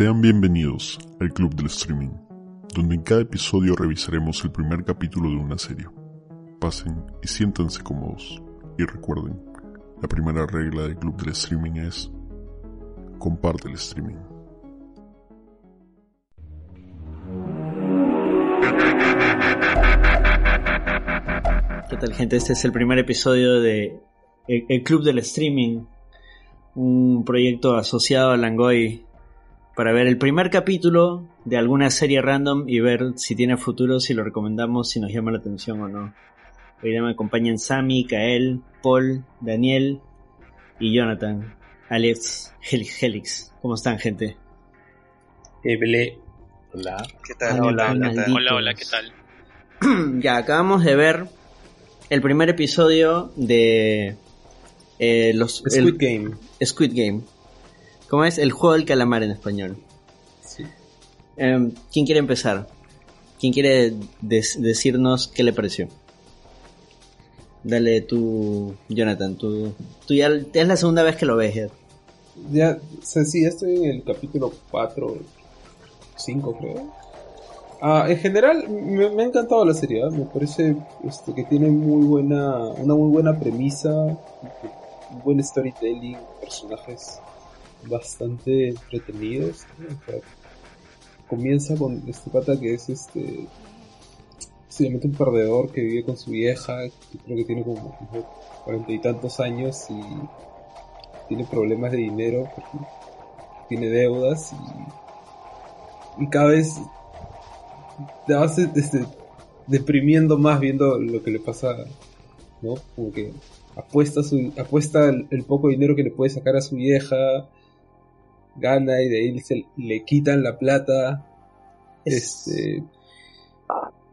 Sean bienvenidos al Club del Streaming, donde en cada episodio revisaremos el primer capítulo de una serie. Pasen y siéntanse cómodos. Y recuerden, la primera regla del Club del Streaming es comparte el streaming. ¿Qué tal gente? Este es el primer episodio de El, Club del Streaming, un proyecto asociado a Langoy para ver el primer capítulo de alguna serie random y ver si tiene futuro, si lo recomendamos, si nos llama la atención o no. Hoy día me acompañan Sammy, Kael, Paul, Daniel y Jonathan, Alex, Helix, Helix. ¿Cómo están, gente? Eble. Hola. ¿Qué tal? Ay, hola, hola, ¿qué tal? malditos. hola, hola, ¿qué tal? ya, acabamos de ver el primer episodio de eh, los el- Squid Game. Squid Game. ¿Cómo es? El juego del calamar en español. Sí. Em, ¿Quién quiere empezar? ¿Quién quiere decirnos qué le pareció? Dale tú, Jonathan. Tú, tú ya es la segunda vez que lo ves. ya. Ya, o sea, sí, ya estoy en el capítulo 4, 5 creo. Ah, en general, me, me ha encantado la serie, ¿ah? me parece este, que tiene muy buena, una muy buena premisa, un buen storytelling, personajes bastante entretenidos. sea, comienza con este pata que es este básicamente un perdedor que vive con su vieja, que creo que tiene como cuarenta y tantos años y tiene problemas de dinero porque tiene deudas y, y cada vez te vas este, deprimiendo más viendo lo que le pasa, ¿no? Como que apuesta su apuesta el, el poco dinero que le puede sacar a su vieja, gana y de ahí se, le quitan la plata. Es, Este,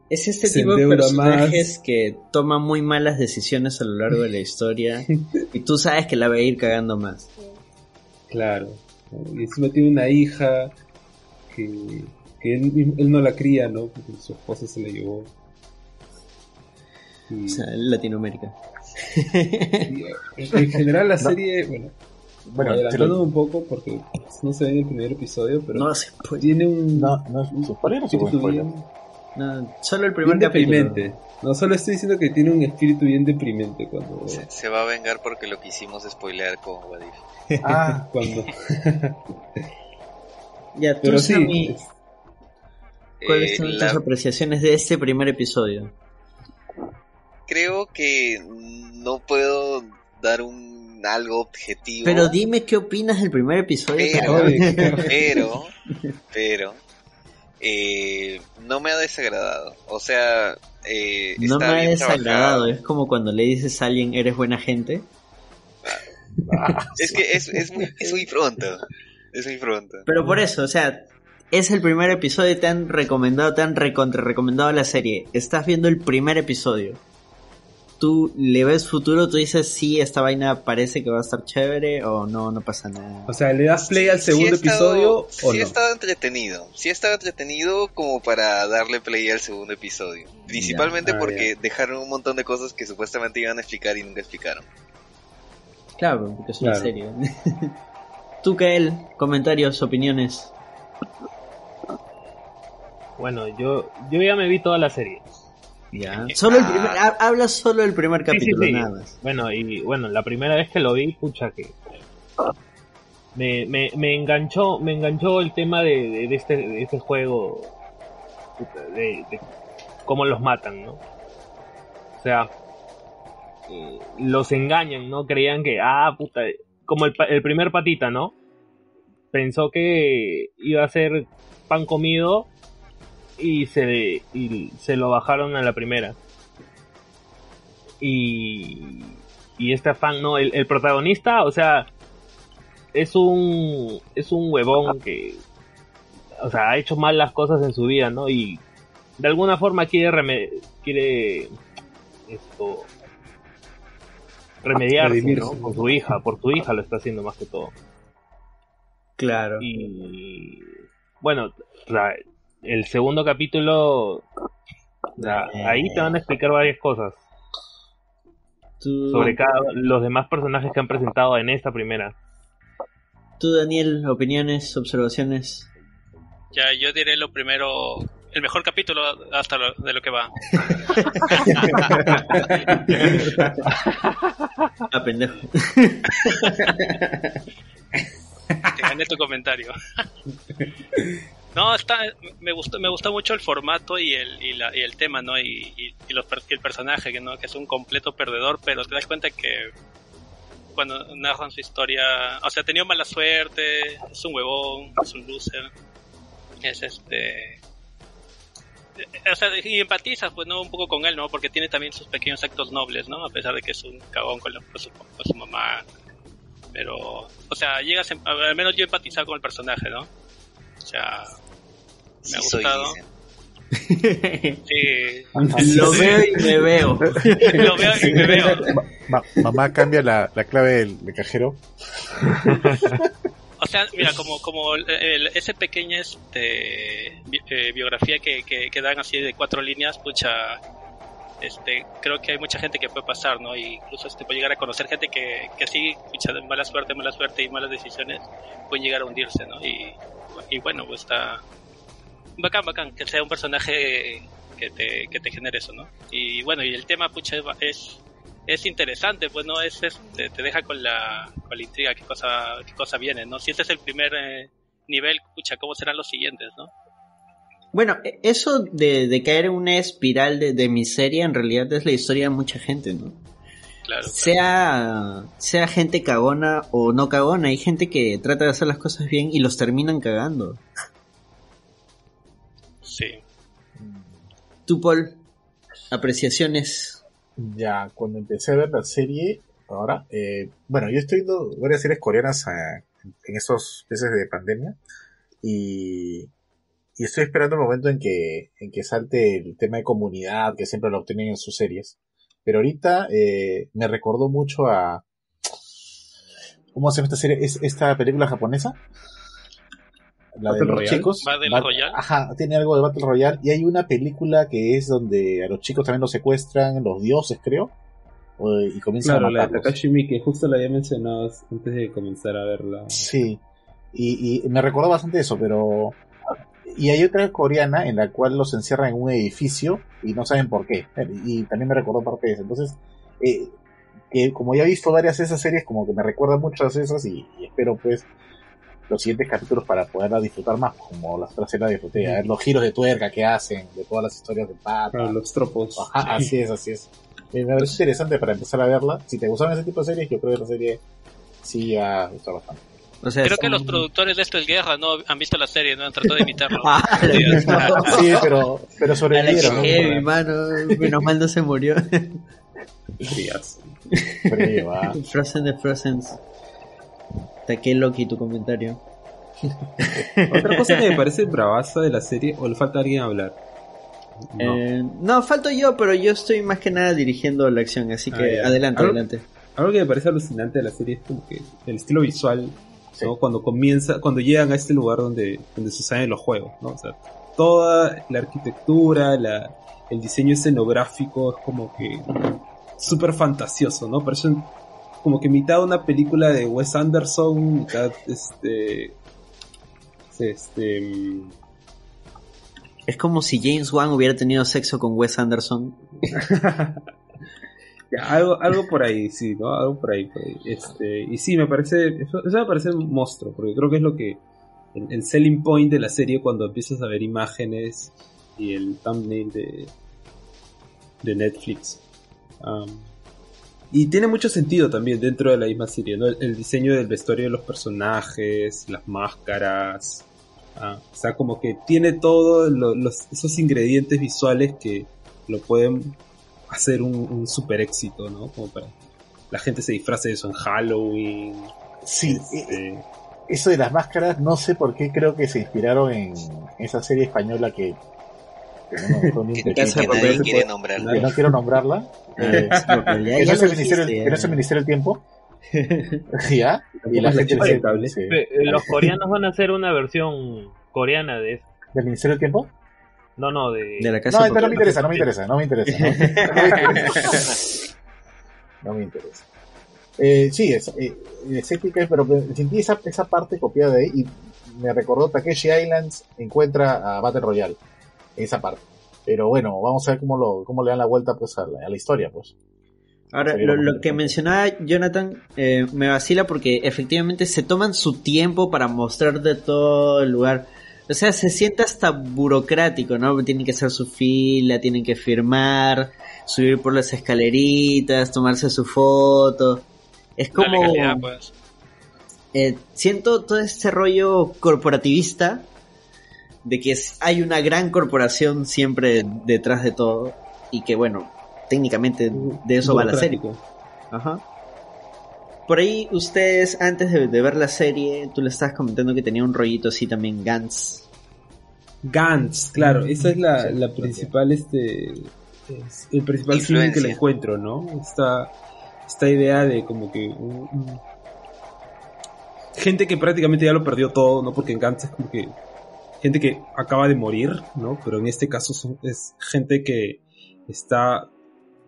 es este tipo de personajes que toman muy malas decisiones a lo largo de la historia y tú sabes que la va a ir cagando más. Claro. Y encima tiene una hija que, que él, él no la cría, ¿no? Porque su esposa se la llevó. Y, O sea, Latinoamérica. y, en en general la serie, bueno, Bueno, adelantando lo- un poco porque no se ve en el primer episodio, pero No se puede. tiene un no, no es un spoiler o sí fue espíritu spoiler. bien, No, solo el bien primer capítulo. deprimente. No, solo estoy diciendo que tiene un espíritu bien deprimente cuando... Se, se va a vengar porque lo quisimos spoilear con Wadif. Ah, cuando Ya, tú, pero sí, ¿cuáles Eh, son la- tus apreciaciones de este primer episodio? creo que no puedo dar un algo objetivo. Pero dime qué opinas del primer episodio. Pero- pero, pero, eh, no me ha desagradado. O sea, eh, no está me ha desagradado, trabajado. es como cuando le dices a alguien, eres buena gente. Es que es, es, muy, es muy pronto. Es muy pronto. Pero por eso, o sea, es el primer episodio, te han recomendado, te han recontra recomendado la serie. Estás viendo el primer episodio. Tú le ves futuro, tú dices, sí, esta vaina parece que va a estar chévere o no, no pasa nada. o sea, ¿le das play al Sí segundo estado- episodio o sí no? estado entretenido. Sí ha estado entretenido como para darle play al segundo episodio. Principalmente porque dejaron un montón de cosas que supuestamente iban a explicar y nunca explicaron. Claro, porque es una Claro. serie. Tú, Kael, comentarios, opiniones. Bueno, yo, yo ya me vi toda la serie. Ya. Solo el Ah. primer, ha- habla solo el primer Sí, sí, capítulo, sí. nada más. Bueno, y bueno, la primera vez que lo vi, pucha que me, me, me enganchó, me enganchó el tema de, de, de este, de este juego, de, de cómo los matan, ¿no? O sea, eh, los engañan, ¿no? Creían que, ah, puta, como el, el primer patita, ¿no? Pensó que iba a ser pan comido y se, y se lo bajaron a la primera. Y, y este fan, ¿no? El, el protagonista, o sea, es un, es un huevón que, o sea, ha hecho mal las cosas en su vida, ¿no? Y de alguna forma quiere, reme- quiere, esto, remediarse. ¿no? Con su hija, por su hija lo está haciendo más que todo. Claro. Y bueno, el segundo capítulo, sea, ahí te van a explicar varias cosas Tú, sobre cada los demás personajes que han presentado en esta primera. tú, Daniel, opiniones, observaciones. Ya, yo diré lo primero, el mejor capítulo hasta lo, de lo que va. Ah, pendejo. Te gané tu comentario. No, está, me gustó, me gustó mucho el formato y el, y el tema, ¿no? Y, y, los el personaje, que no, que es un completo perdedor, pero te das cuenta que cuando narran su historia, o sea, ha tenido mala suerte, es un huevón, es un loser, es este, o sea, y empatizas, pues, ¿no? Un poco con él, ¿no? Porque tiene también sus pequeños actos nobles, ¿no? A pesar de que es un cagón con, la- con su, con su mamá, pero, o sea, llegas, al menos yo he empatizado con el personaje, ¿no? O sea, me ha Sí soy, gustado. Sí, Lo veo y me veo. lo veo y me veo. Ma- mamá cambia la, la clave del, del cajero. O sea, mira, como, como el- el- ese pequeña este, bi- eh, biografía que, que, que dan así de cuatro líneas, pucha, este, creo que hay mucha gente que puede pasar, ¿no? Incluso este, puede llegar a conocer gente que, que así, pucha, de mala suerte, mala suerte y malas decisiones, pueden llegar a hundirse, ¿no? Y, y bueno, pues está bacán, bacán, que sea un personaje que te, que te genere eso, ¿no? Y bueno, y el tema, pucha, es, es interesante, pues no es te deja con la, con la intriga qué cosa, qué cosa viene, ¿no? Si este es el primer eh, nivel, pucha, ¿cómo serán los siguientes, no? Bueno, e- eso de, de caer en una espiral de, de miseria en realidad es la historia de mucha gente, ¿no? Claro, claro. Sea, sea gente cagona o no cagona, hay gente que trata de hacer las cosas bien y los terminan cagando. Sí. Tú, Paul, apreciaciones. Ya, cuando empecé a ver la serie, ahora, eh, bueno, yo estoy viendo varias series coreanas eh, en esos meses de pandemia y, y estoy esperando el momento en que, en que salte el tema de comunidad que siempre lo obtienen en sus series. Pero ahorita eh, me recordó mucho a... ¿Cómo se llama esta serie? ¿Es esta película japonesa? La de Battle los Royale. chicos. Battle Bat- Royale. Ajá, tiene algo de Battle Royale. Y hay una película que es donde a los chicos también los secuestran, los dioses, creo. Y comienzan Claro, a la de matarlos. Takashi Miike, justo la había mencionado antes de comenzar a verla. Sí. Y, y me recordó bastante eso, pero. Y hay otra coreana en la cual los encierran en un edificio y no saben por qué. Y también me recordó parte de eso. Entonces, eh, que como ya he visto varias de esas series, como que me recuerdan muchas de esas y, y espero pues los siguientes capítulos para poderla disfrutar más, como las otras la disfruté, a ver los giros de tuerca que hacen, de todas las historias de pata. Claro, los tropos. Ajá, así es, así es. Eh, me parece interesante para empezar a verla. Si te gustan ese tipo de series, yo creo que la serie sí va a gustar bastante. O sea, Creo son- que los productores de Esto es Guerra no han visto la serie, no han tratado de imitarlo. Ah, Sí, pero, pero sobrevivieron. ¿no? heavy, mano. Menos mal no se murió. Frías. Frío, ah. Frozen de Frozen. Está qué Loki tu comentario. Otra cosa que me parece bravaza de la serie, o le falta a alguien hablar. No. Eh, no, falto yo, pero yo estoy más que nada dirigiendo la acción, así Ah, que ya. adelante, Algo- adelante. Algo que me parece alucinante de la serie es como que el estilo visual, Sí. ¿no? Cuando comienza, cuando llegan a este lugar donde, donde suceden los juegos, ¿no? O sea, toda la arquitectura, la, el diseño escenográfico es como que súper fantasioso, ¿no? Parece como que mitad una película de Wes Anderson, mitad este este Es como si James Wan hubiera tenido sexo con Wes Anderson. Algo, algo por ahí, sí, ¿no? Algo por ahí, por ahí. Este, y sí, me parece, eso, me parece un monstruo, porque creo que es lo que, el, el selling point de la serie cuando empiezas a ver imágenes y el thumbnail de, de Netflix. Y tiene mucho sentido también dentro de la misma serie, ¿no? El, diseño del vestuario de los personajes, las máscaras. ah, o sea, como que tiene todos los, esos ingredientes visuales que lo pueden hacer un, un super éxito, ¿no? Como para la gente se disfrace de eso en Halloween. Sí, este, eh, eso de las máscaras, no sé por qué creo que se inspiraron en esa serie española que, que no, me Que, nadie quiere nombrar. que no quiero nombrarla. Eh, Ya- que no es lo el Ministerio, dijiste, que no es el Tiempo. ¿Ya? Y la gente. Eh, eh, Los coreanos van a hacer una versión coreana de eso. ¿Del Ministerio del Tiempo? No, no, de... De la casa No, de esta no me interesa, no me interesa, no me interesa. No, no me interesa. No me interesa. Eh, sí, es, eh, es épica, pero sentí esa, esa parte copiada de ahí y me recordó Takeshi Islands encuentra a Battle Royale. Esa parte. Pero bueno, vamos a ver cómo, lo, cómo le dan la vuelta pues, a, la, a la historia. pues Ahora, lo, que- que mencionaba Jonathan eh, me vacila porque efectivamente se toman su tiempo para mostrar de todo el lugar. O sea, se siente hasta burocrático, ¿no? Tienen que hacer su fila, tienen que firmar, subir por las escaleritas, tomarse su foto. Es como... pues. eh, siento todo este rollo corporativista de que es- hay una gran corporación siempre detrás de todo y que bueno, técnicamente de eso va la serie. Ajá. Por ahí ustedes antes de, de ver la serie, tú le estabas comentando que tenía un rollito así también Gantz. Gantz, claro, esa es la, Sí, la principal, este, es el principal feeling que le encuentro, ¿no? Esta, esta idea de como que un- un- gente que prácticamente ya lo perdió todo, ¿no? Porque en Gantz es como que gente que acaba de morir, ¿no? Pero en este caso son- es gente que está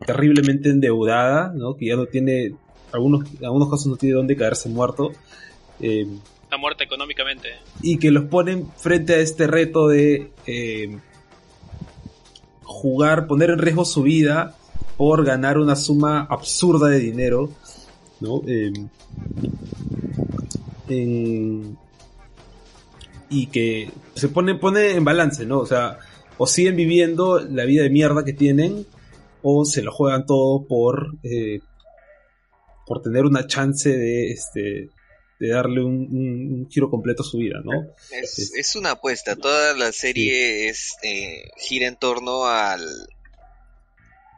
terriblemente endeudada, ¿no? Que ya no tiene, algunos, algunos casos no tiene dónde caerse muerto. Eh, La muerte económicamente. y que los ponen frente a este reto de eh, jugar, poner en riesgo su vida por ganar una suma absurda de dinero, ¿no? Eh, en- y que se pone, pone en balance, ¿no? O sea, o siguen viviendo la vida de mierda que tienen, o se lo juegan todo por, eh, por tener una chance de, este, de darle un, un- un giro completo a su vida, ¿no? Es, es una apuesta. Toda la serie es eh, gira en torno al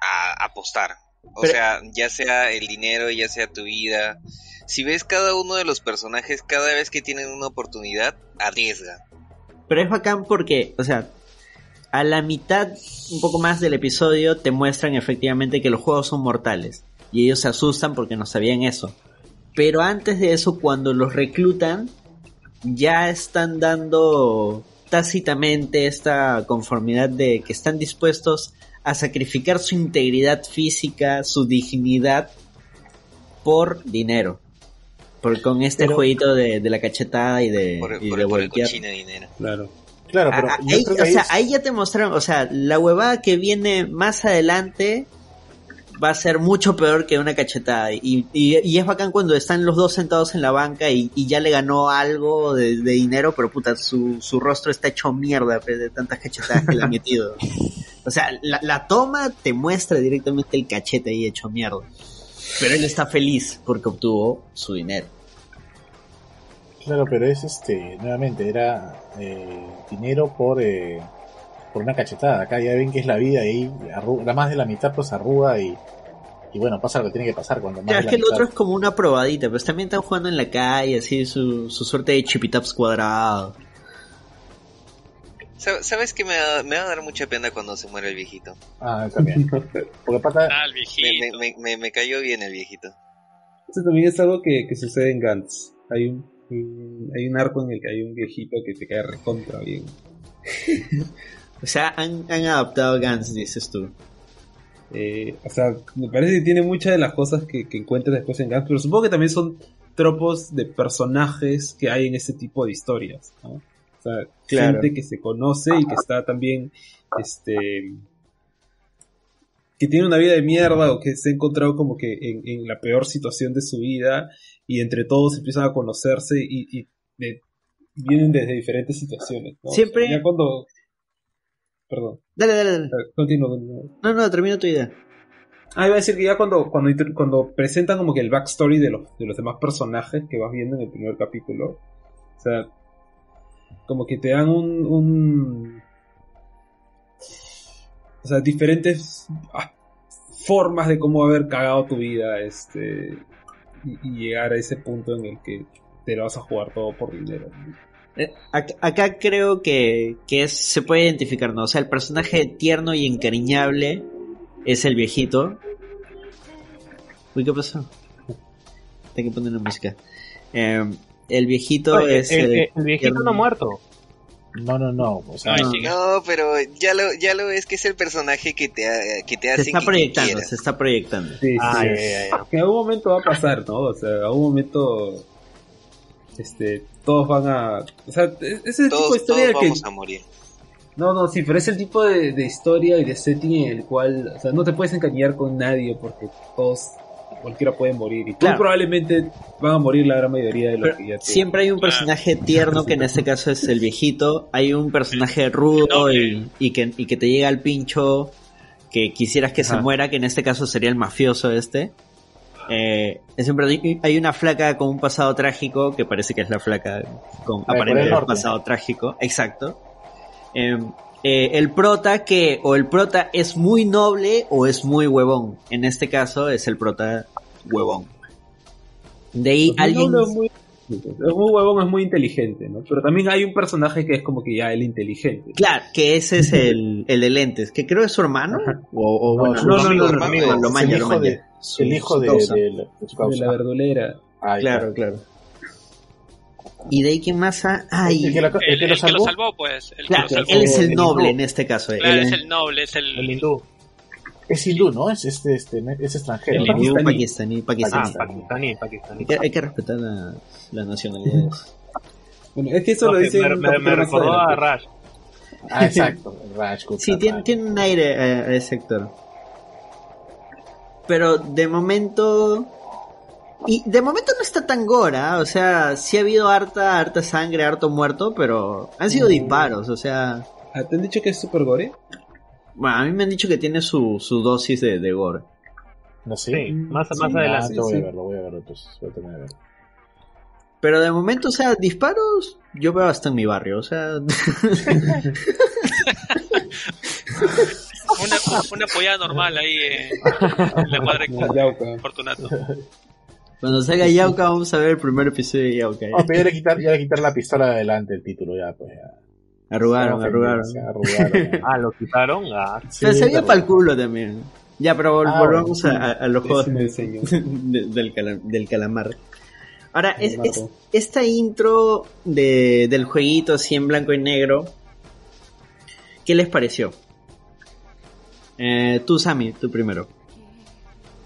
a apostar. O Pero- sea, ya sea el dinero, ya sea tu vida. Si ves cada uno de los personajes, cada vez que tienen una oportunidad, arriesga. Pero es bacán porque, o sea, a la mitad, un poco más del episodio, te muestran efectivamente que los juegos son mortales. Y ellos se asustan porque no sabían eso. Pero antes de eso, cuando los reclutan, ya están dando tácitamente esta conformidad de que están dispuestos a sacrificar su integridad física, su dignidad, por dinero. Por, con este Pero- jueguito de, de la cachetada y de, Por, y por- de por el voltear. cochino dinero. Claro. Claro, pero Ah, ahí, o sea, es- ahí ya te mostraron, o sea, la huevada que viene más adelante va a ser mucho peor que una cachetada. Y, y, y es bacán cuando están los dos sentados en la banca y, y ya le ganó algo de, de dinero, pero puta, su, su rostro está hecho mierda de tantas cachetadas que le han metido. O sea, la, la toma te muestra directamente el cachete ahí hecho mierda. Pero él está feliz porque obtuvo su dinero. Claro, pero es este, nuevamente, era eh, dinero por, eh, por una cachetada. Acá ya ven que es la vida y arru- la más de la mitad pues arruga y, y bueno, pasa lo que tiene que pasar cuando más Claro, es que el otro mitad- es como una probadita, pues también están jugando en la calle, así su, su suerte de chipitaps cuadrado. Sa- ¿Sabes que me va, me va a dar mucha pena cuando se muere el viejito? Ah, también. Porque pata, Ah, el Me, viejito. me, me, me- me cayó bien el viejito. Esto también es algo que, que sucede en Gantz. Hay un, un- hay un arco en el que hay un viejito que te cae recontra bien. O sea, han, han adaptado Gans, dices tú. Eh, o sea, me parece que tiene muchas de las cosas que, que encuentras después en Gantz, pero supongo que también son tropos de personajes que hay en ese tipo de historias, ¿no? O sea, Claro. gente que se conoce y que está también, este, que tiene una vida de mierda o que se ha encontrado como que en, en la peor situación de su vida y entre todos empiezan a conocerse y, y de- vienen desde diferentes situaciones, ¿no? O sea, Siempre- ya cuando... Perdón, Dale, dale, dale. continúo, continúo. No, no, termina tu idea. Ah, iba a decir que ya cuando, cuando, cuando presentan como que el backstory de los, de los demás personajes que vas viendo en el primer capítulo, o sea, como que te dan un, un o sea, diferentes ah, formas de cómo haber cagado tu vida, este, y, y llegar a ese punto en el que te lo vas a jugar todo por dinero. Eh, ac- Acá creo que, que es- se puede identificar, ¿no? O sea, el personaje tierno y encariñable es el viejito. Uy, ¿qué pasó? Tengo que poner la música. Eh, el viejito Oye, es... el, eh, el viejito no ha muerto. no, no, no. O sea, no. No, pero ya lo, ya lo ves que es el personaje que te, ha- que te se hace está que proyectando, se está proyectando. Sí, Ah, sí. Que en algún momento va a pasar, ¿no? O sea, en algún momento este, todos van a, o sea, es es el tipo de historia todos que, vamos a morir. no, no, sí, pero es el tipo de, de historia y de setting en el cual, o sea, no te puedes encariñar con nadie porque todos, cualquiera puede morir y Claro. probablemente van a morir la gran mayoría de los Pero que ya te- siempre hay un personaje tierno que en este caso es el viejito. Hay un personaje rudo y, y que, y que te llega al pincho que quisieras que se muera, que en este caso sería el mafioso este. Eh, es siempre hay- hay una flaca con un pasado trágico que parece que es la flaca con La de Corea aparente del Norte. pasado trágico. Exacto. Eh, eh, el prota que o el prota es muy noble o es muy huevón. En este caso es el prota huevón. De ahí Pues alguien muy, es muy huevón, es muy inteligente, ¿no? Pero también hay un personaje que es como que ya el inteligente. Claro, que ese es el, el de lentes, que creo es su hermano. O, o No, bueno, su no, amigo, no, no, amigo. lo Es manja, el lo hijo manja. de, el hijo de, de la- de la verdulera. Ahí Claro, claro. Y de ahí quién más ha... Ay, El que, la- el El, que el lo que lo salvó. salvó, pues. El claro, que lo salvó. él es el noble en este caso. Claro, él es el noble, es el... El hindú. Es hindú, ¿no? Es, este, este, es extranjero. el hindú pakistaní. pakistaní, Ah, pakistaní. pakistaní, pakistaní. Hay que, hay que respetar la, las nacionalidades. Bueno, es que eso No, lo dice me, me- recordó a. Rash. Ah, exacto. Rajkot. Sí, tiene, tiene un aire a, a ese actor. Pero de momento. Y de momento no está tan gora, o sea, sí ha habido harta, harta sangre, harto muerto, pero han sido disparos, o sea. Ah, ¿Te han dicho que es super gore? Bueno, a mí me han dicho que tiene su, su dosis de, de gore. No sé. Sí, más, Sí, más ah, adelante. sí, voy sí. a verlo, voy a verlo. Entonces, voy a terminar de verlo. Pero de momento, o sea, disparos, yo veo hasta en mi barrio, o sea. Una, una pollada normal ahí eh, en la cuadra yauca. Fortunato. Cuando salga Yauka, vamos a ver el primer episodio de Yauka. Oh, pero ya le quitar, ya le quitar la pistola de adelante el título, ya, pues ya. Arrugaron, arrugaron. se arrugaron. Ah, lo quitaron. Ah, Sí, se veía para el culo también. Ya, pero vol- Ah, volvamos a, a- a los juegos de- del, cala- del calamar. Ahora, es, es- esta intro de, del jueguito así en blanco y negro, ¿qué les pareció? Eh, tú, Sammy, tú primero.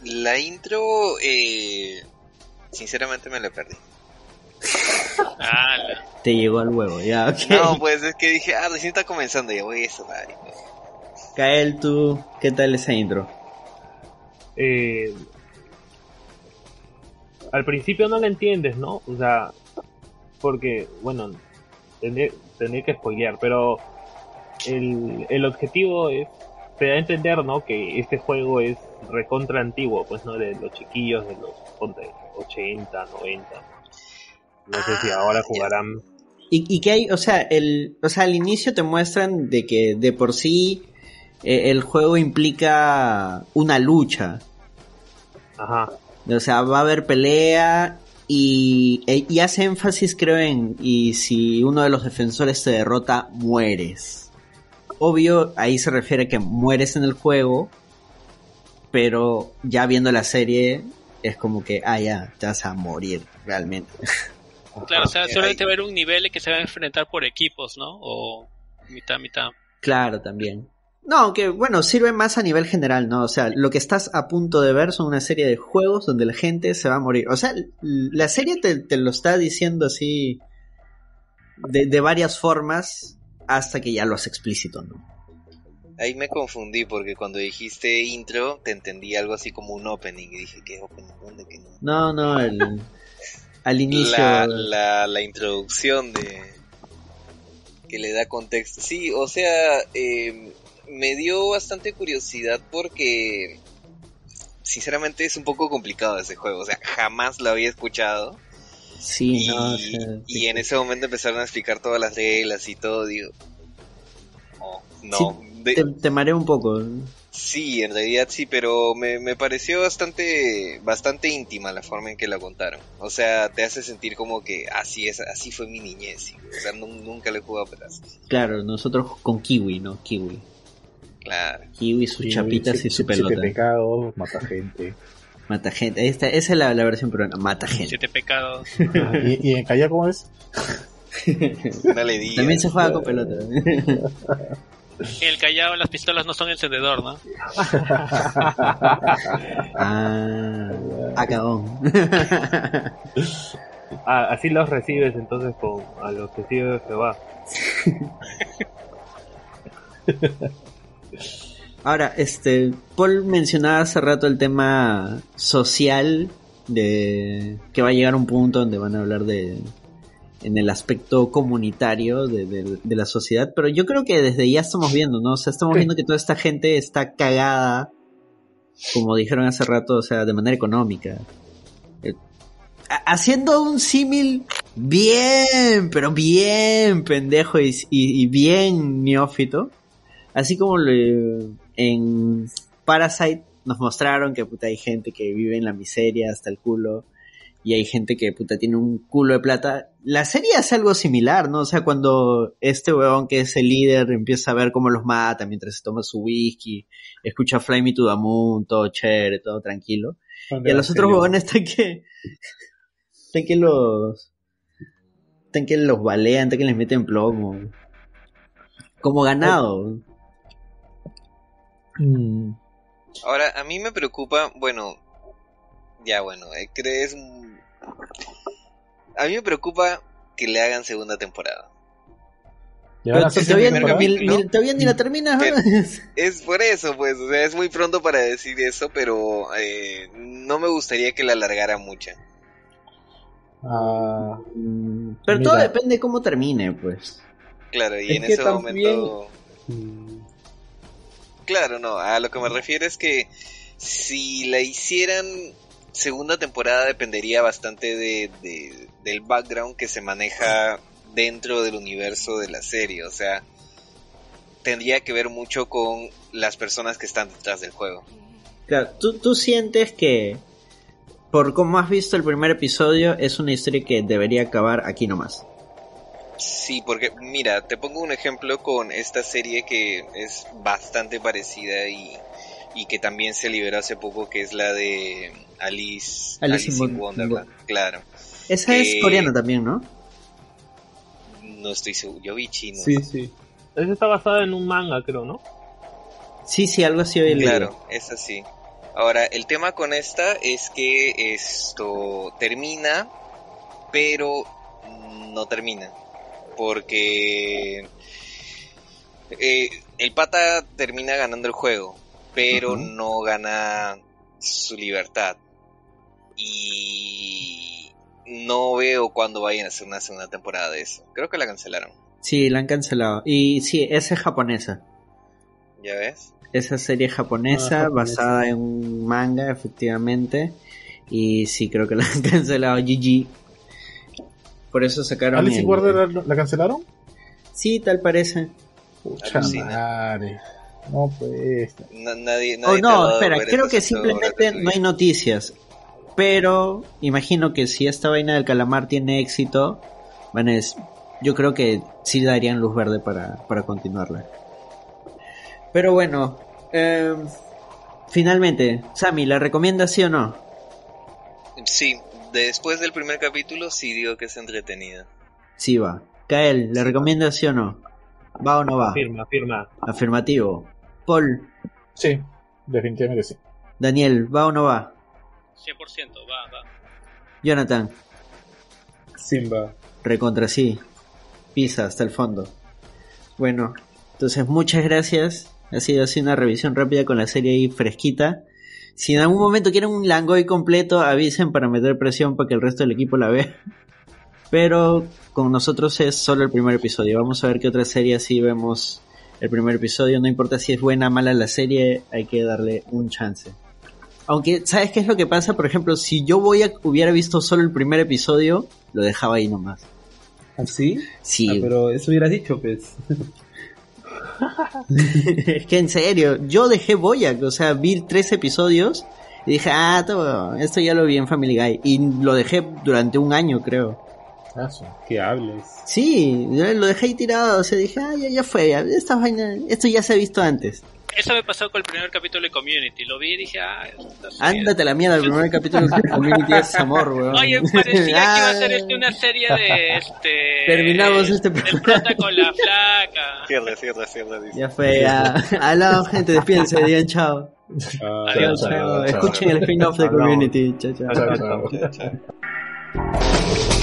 La intro, eh, sinceramente me la perdí. Ah, la- Te llegó al huevo, ya, ok. No, pues es que dije, ah, recién está comenzando, ya voy a eso, madre. Kael, tú, ¿qué tal esa intro? eh, al principio no la entiendes, ¿no? O sea, porque, bueno, tendría, tendría que spoilear, pero el, el objetivo es, te da a entender, ¿no? Que este juego es recontra antiguo, pues, ¿no? De los chiquillos de los, ponte, 80, 90. No sé si Ah, ahora ya. jugarán. Y, y que hay, o sea, el, o sea, al inicio te muestran de que de por sí eh, el juego implica una lucha. Ajá. O sea, va a haber pelea y, e- y hace énfasis, creo, en y si uno de los defensores te derrota, mueres. Obvio, ahí se refiere a que mueres en el juego, pero ya viendo la serie es como que, ah, ya, te vas a morir realmente. Claro, o sea, solamente va a haber un nivel que se va a enfrentar por equipos, ¿no? O mitad, mitad. Claro, también. No, que bueno, sirve más a nivel general, ¿no? O sea, lo que estás a punto de ver son una serie de juegos donde la gente se va a morir. O sea, la serie te, te lo está diciendo así de, de varias formas hasta que ya lo hace explícito, ¿no? Ahí me confundí porque cuando dijiste intro te entendí algo así como un opening y dije, ¿qué opening? ¿Dónde que no? No, no, el, al inicio... La, la, la introducción de que le da contexto. Sí, o sea, eh, me dio bastante curiosidad porque sinceramente es un poco complicado ese juego. O sea, jamás lo había escuchado. Sí, y, no, o sea, y en ese momento empezaron a explicar todas las reglas y todo. Digo, oh, no. de- te, te un poco. Sí, en realidad sí, pero me, me pareció bastante bastante íntima la forma en que la contaron. O sea, te hace sentir como que así es, así fue mi niñez. O sea, nu- nunca le he jugado pedazos. Claro, nosotros con Kiwi, ¿no? Kiwi. Claro. Kiwi, sus chapitas siete- y su siete pelota. pecados, mata gente. Mata gente. Esta, esa es la, la versión peruana. Mata gente. Siete pecados. ¿Y, y en Calla cómo es? No le digas. También se juega con pelota. En el Callao las pistolas no son encendedor, ¿no? Ah, acabón. Ah, así los recibes entonces con a los testigos de Jehová. Ahora, este, Paul mencionaba hace rato el tema social de que va a llegar un punto donde van a hablar de en el aspecto comunitario de, de- de la sociedad, pero yo creo que desde ya estamos viendo, ¿no? O sea, estamos viendo que toda esta gente está cagada, como dijeron hace rato, o sea, de manera económica. Eh, ha- haciendo un símil bien, pero bien pendejo y, y- y bien neófito. Así como le- en Parasite nos mostraron que puta hay gente que vive en la miseria hasta el culo y hay gente que puta tiene un culo de plata. La serie hace algo similar, ¿no? O sea, cuando este weón que es el líder empieza a ver cómo los mata mientras se toma su whisky, escucha Fly Me to the Moon, todo chévere, todo tranquilo. Y a los otros huevones están que. Están que los. Están que los balean, están que les meten plomo. Como ganado. Mm, Ahora, a mí me preocupa, bueno, ya bueno, eh, crees... A mí me preocupa que le hagan segunda temporada. ¿ya van a Pero hacer si todavía, ni, todavía la terminas. Pero- ¿no? Es por eso, pues, o sea, es muy pronto para decir eso, pero eh, no me gustaría que la alargara mucho. Ah, Mm, Pero todo depende de cómo termine, pues. Claro, y Es en ese también- momento... Mm, Claro, no, a lo que me refiero es que si la hicieran segunda temporada dependería bastante de, de- del background que se maneja dentro del universo de la serie, o sea, tendría que ver mucho con las personas que están detrás del juego. Claro, ¿tú, tú sientes que. Por cómo has visto el primer episodio, es una historia que debería acabar aquí nomás. Sí, porque mira, te pongo un ejemplo con esta serie que es bastante parecida y, y que también se liberó hace poco, que es la de Alice, Alice in Wonderland. Claro, Esa es Eh, coreana también, ¿no? no estoy seguro, yo vi chino. Sí, sí. Esa está basada en un manga, creo, ¿no? Sí, sí, algo así hoy Claro, es así. Ahora, el tema con esta es que esto termina, pero no termina. Porque eh, el pata termina ganando el juego, pero no gana su libertad. Y no veo cuándo vayan a hacer una segunda temporada de eso. Creo que la cancelaron. Sí, la han cancelado. Y sí, esa es japonesa. ¿Ya ves? Esa serie japonesa, Ah, japonesa. basada en un manga, efectivamente. Y sí, creo que la han cancelado. GG. Por eso sacaron. ¿Alice el- Wonderland la, la cancelaron? Sí, tal parece. Pucha madre. No, pues. Na- nadie, Oh, nadie no, espera, creo que simplemente te no hay noticias. Pero imagino que si esta vaina del calamar tiene éxito, van a des- yo creo que sí darían luz verde para, para continuarla. Pero bueno, eh, finalmente, Sammy, ¿la recomiendas sí o no? Sí, después del primer capítulo sí digo que es entretenida. Sí va. Kael, ¿le recomiendas sí o no? ¿Va o no va? Firma, firma. Afirmativo. Paul, Sí, definitivamente sí. Daniel, ¿va o no va? 100%, va, va. Jonathan, Simba. Recontra sí. Pisa hasta el fondo. Bueno, entonces muchas gracias. Ha sido así una revisión rápida con la serie ahí fresquita. Si en algún momento quieren un Langoy completo, avisen para meter presión para que el resto del equipo la vea. Pero con nosotros es solo el primer episodio. Vamos a ver qué otra serie así vemos el primer episodio. No importa si es buena o mala la serie, hay que darle un chance. Aunque, ¿sabes qué es lo que pasa? Por ejemplo, si yo voy a, hubiera visto solo el primer episodio, lo dejaba ahí nomás. ¿Así? Sí, Ah, pero eso hubieras dicho, pues. es que en serio, yo dejé Boyac, o sea, vi tres episodios y dije, ah, todo, esto ya lo vi en Family Guy. Y lo dejé durante un año, creo. Ah, sí. Que hables. Sí, lo dejé ahí tirado, o sea, dije, ah, ya, ya fue, ya, esta vaina, esto ya se ha visto antes. Eso me pasó con el primer capítulo de Community. Lo vi y dije, ah. Ándate a la mierda, el primer capítulo de Community es amor, weón. Oye, parecía que iba a ser este una serie de este. Terminamos este programa. prota con la flaca. Cierra, cierra, cierra. dice. Ya fue, ya. Aló, gente, despídense, digan chao. Ah, Adiós. Chao, chao, chao. Escuchen el spin-off de. Community. Chao, chao. Chao, chao. Chao, chao.